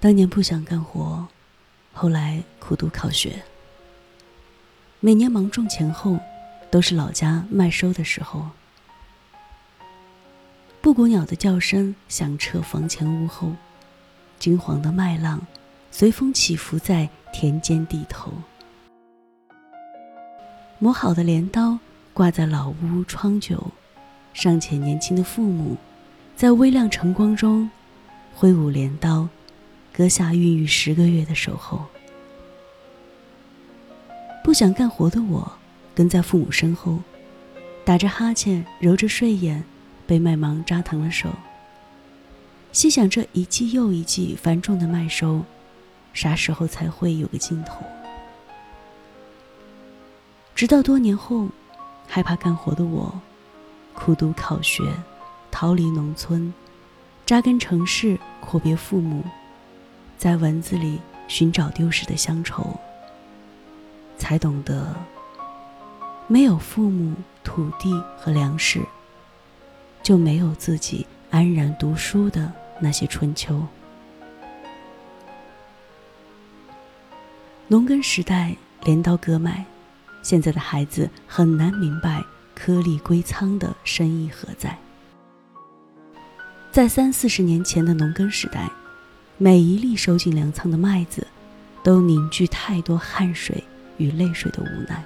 当年不想干活，后来苦读考学。每年芒种前后，都是老家麦收的时候。布谷鸟的叫声响彻房前屋后，金黄的麦浪随风起伏在田间地头。磨好的镰刀挂在老屋窗角，尚且年轻的父母，在微亮晨光中挥舞镰刀。割下孕育十个月的守候，不想干活的我，跟在父母身后，打着哈欠，揉着睡眼，被麦芒扎疼了手。心想这一季又一季繁重的麦收，啥时候才会有个尽头？直到多年后，害怕干活的我，苦读考学，逃离农村，扎根城市，阔别父母。在文字里寻找丢失的乡愁，才懂得没有父母、土地和粮食，就没有自己安然读书的那些春秋。农耕时代，镰刀割麦，现在的孩子很难明白颗粒归仓的深意何在。在三四十年前的农耕时代。每一粒收进粮仓的麦子，都凝聚太多汗水与泪水的无奈。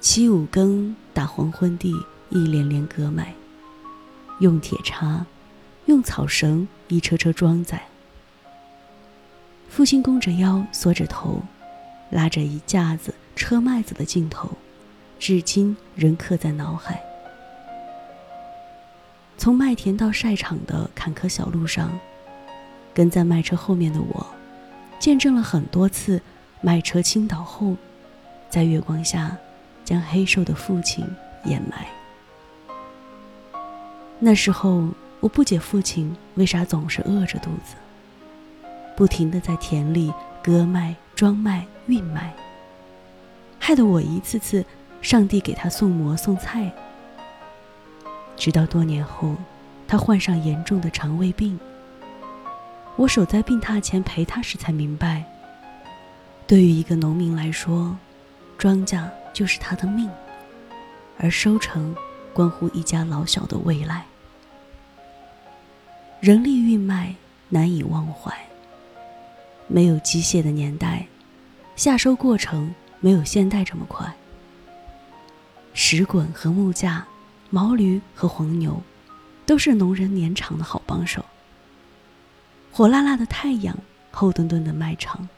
七五更打黄昏地，一连连割麦，用铁叉，用草绳，一车车装载。父亲弓着腰，缩着头，拉着一架子车麦子的镜头，至今仍刻在脑海。从麦田到晒场的坎坷小路上，跟在麦车后面的我，见证了很多次麦车倾倒后，在月光下将黑瘦的父亲掩埋。那时候我不解父亲为啥总是饿着肚子，不停的在田里割麦、装麦、运麦，害得我一次次上帝给他送馍送菜。直到多年后，他患上严重的肠胃病。我守在病榻前陪他时，才明白，对于一个农民来说，庄稼就是他的命，而收成关乎一家老小的未来。人力运麦难以忘怀。没有机械的年代，下收过程没有现代这么快。石滚和木架。毛驴和黄牛，都是农人年长的好帮手。火辣辣的太阳，厚墩墩的麦场。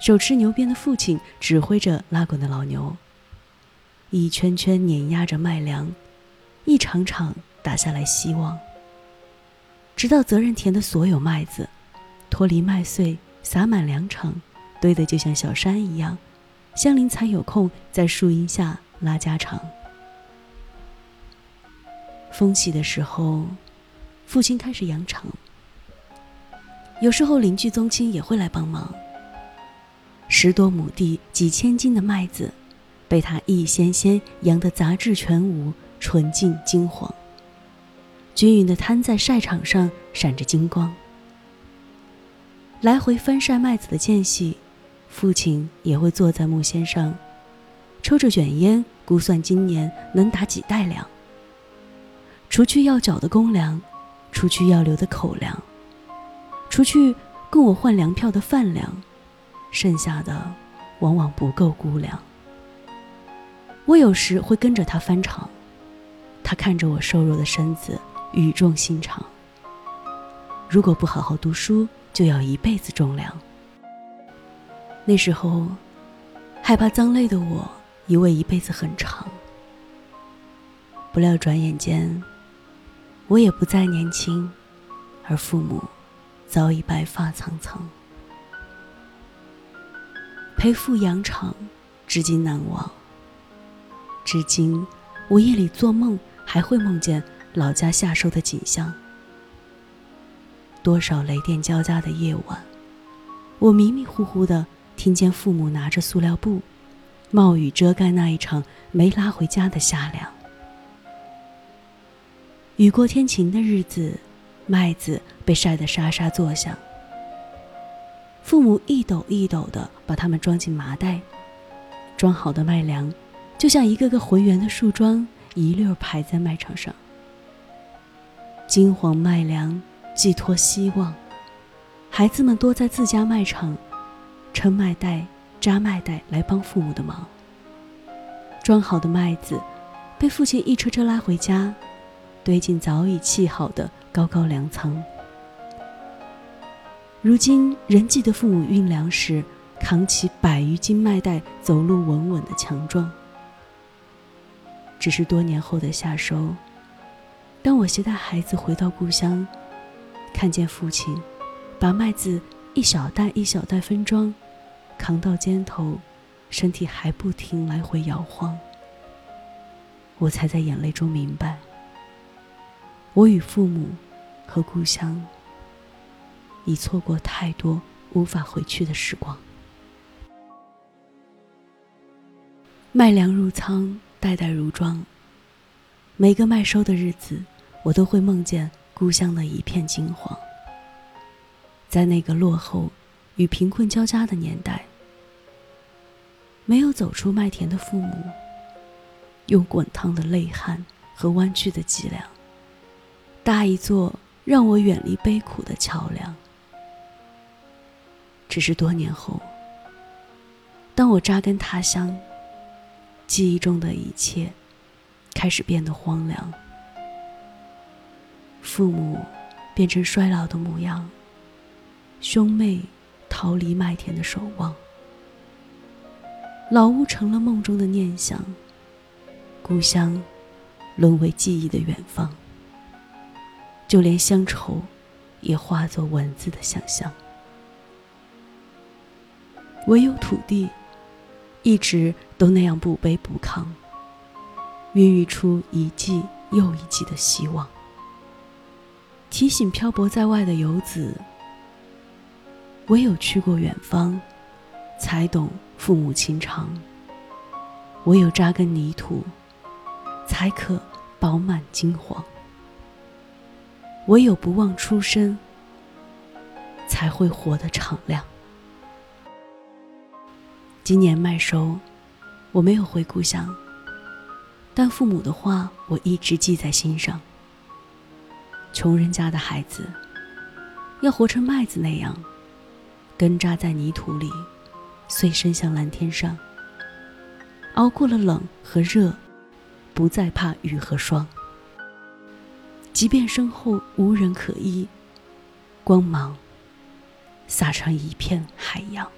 手持牛鞭的父亲指挥着拉滚的老牛，一圈圈碾压着麦粮，一场场打下来希望。直到责任田的所有麦子脱离麦穗，撒满粮场，堆得就像小山一样，香菱才有空在树荫下拉家常。风起的时候，父亲开始扬场。有时候邻居宗亲也会来帮忙。十多亩地、几千斤的麦子，被他一掀掀扬得杂质全无、纯净金黄，均匀地摊在晒场上，闪着金光。来回翻晒麦子的间隙，父亲也会坐在木锨上，抽着卷烟，估算今年能打几袋粮。除去要缴的公粮，除去要留的口粮，除去供我换粮票的饭粮，剩下的往往不够估粮。我有时会跟着他翻场，他看着我瘦弱的身子，语重心长。如果不好好读书，就要一辈子种粮。那时候，害怕脏累的我，以为一辈子很长，不料转眼间。我也不再年轻，而父母早已白发苍苍。陪父养场，至今难忘。至今，我夜里做梦还会梦见老家夏收的景象。多少雷电交加的夜晚，我迷迷糊糊的听见父母拿着塑料布，冒雨遮盖那一场没拉回家的夏粮。雨过天晴的日子，麦子被晒得沙沙作响。父母一斗一斗地把它们装进麻袋，装好的麦粮就像一个个浑圆的树桩，一溜排在麦场上。金黄麦粮寄托希望，孩子们多在自家麦场撑麦袋、扎麦袋来帮父母的忙。装好的麦子被父亲一车车拉回家，堆进早已砌好的高高粮仓。如今仍记得父母运粮时扛起百余斤麦袋走路稳稳的强壮。只是多年后的夏收。当我携带孩子回到故乡，看见父亲把麦子一小袋一小袋分装，扛到肩头，身体还不停来回摇晃，我才在眼泪中明白，我与父母和故乡已错过太多无法回去的时光。麦粮入仓，袋袋如庄，每个麦收的日子。我都会梦见故乡的一片金黄。在那个落后与贫困交加的年代，没有走出麦田的父母，用滚烫的泪汗和弯曲的脊梁，搭一座让我远离悲苦的桥梁。只是多年后，当我扎根他乡，记忆中的一切开始变得荒凉。父母变成衰老的模样，兄妹逃离麦田的守望，老屋成了梦中的念想，故乡沦为记忆的远方，就连乡愁也化作文字的想象。唯有土地，一直都那样不卑不亢，孕育出一季又一季的希望。提醒漂泊在外的游子：唯有去过远方，才懂父母情长；唯有扎根泥土，才可饱满金黄；唯有不忘初生，才会活得敞亮。今年麦收，我没有回故乡，但父母的话，我一直记在心上。穷人家的孩子，要活成麦子那样，根扎在泥土里，遂伸向蓝天上。熬过了冷和热，不再怕雨和霜。即便身后无人可依，光芒洒成一片海洋。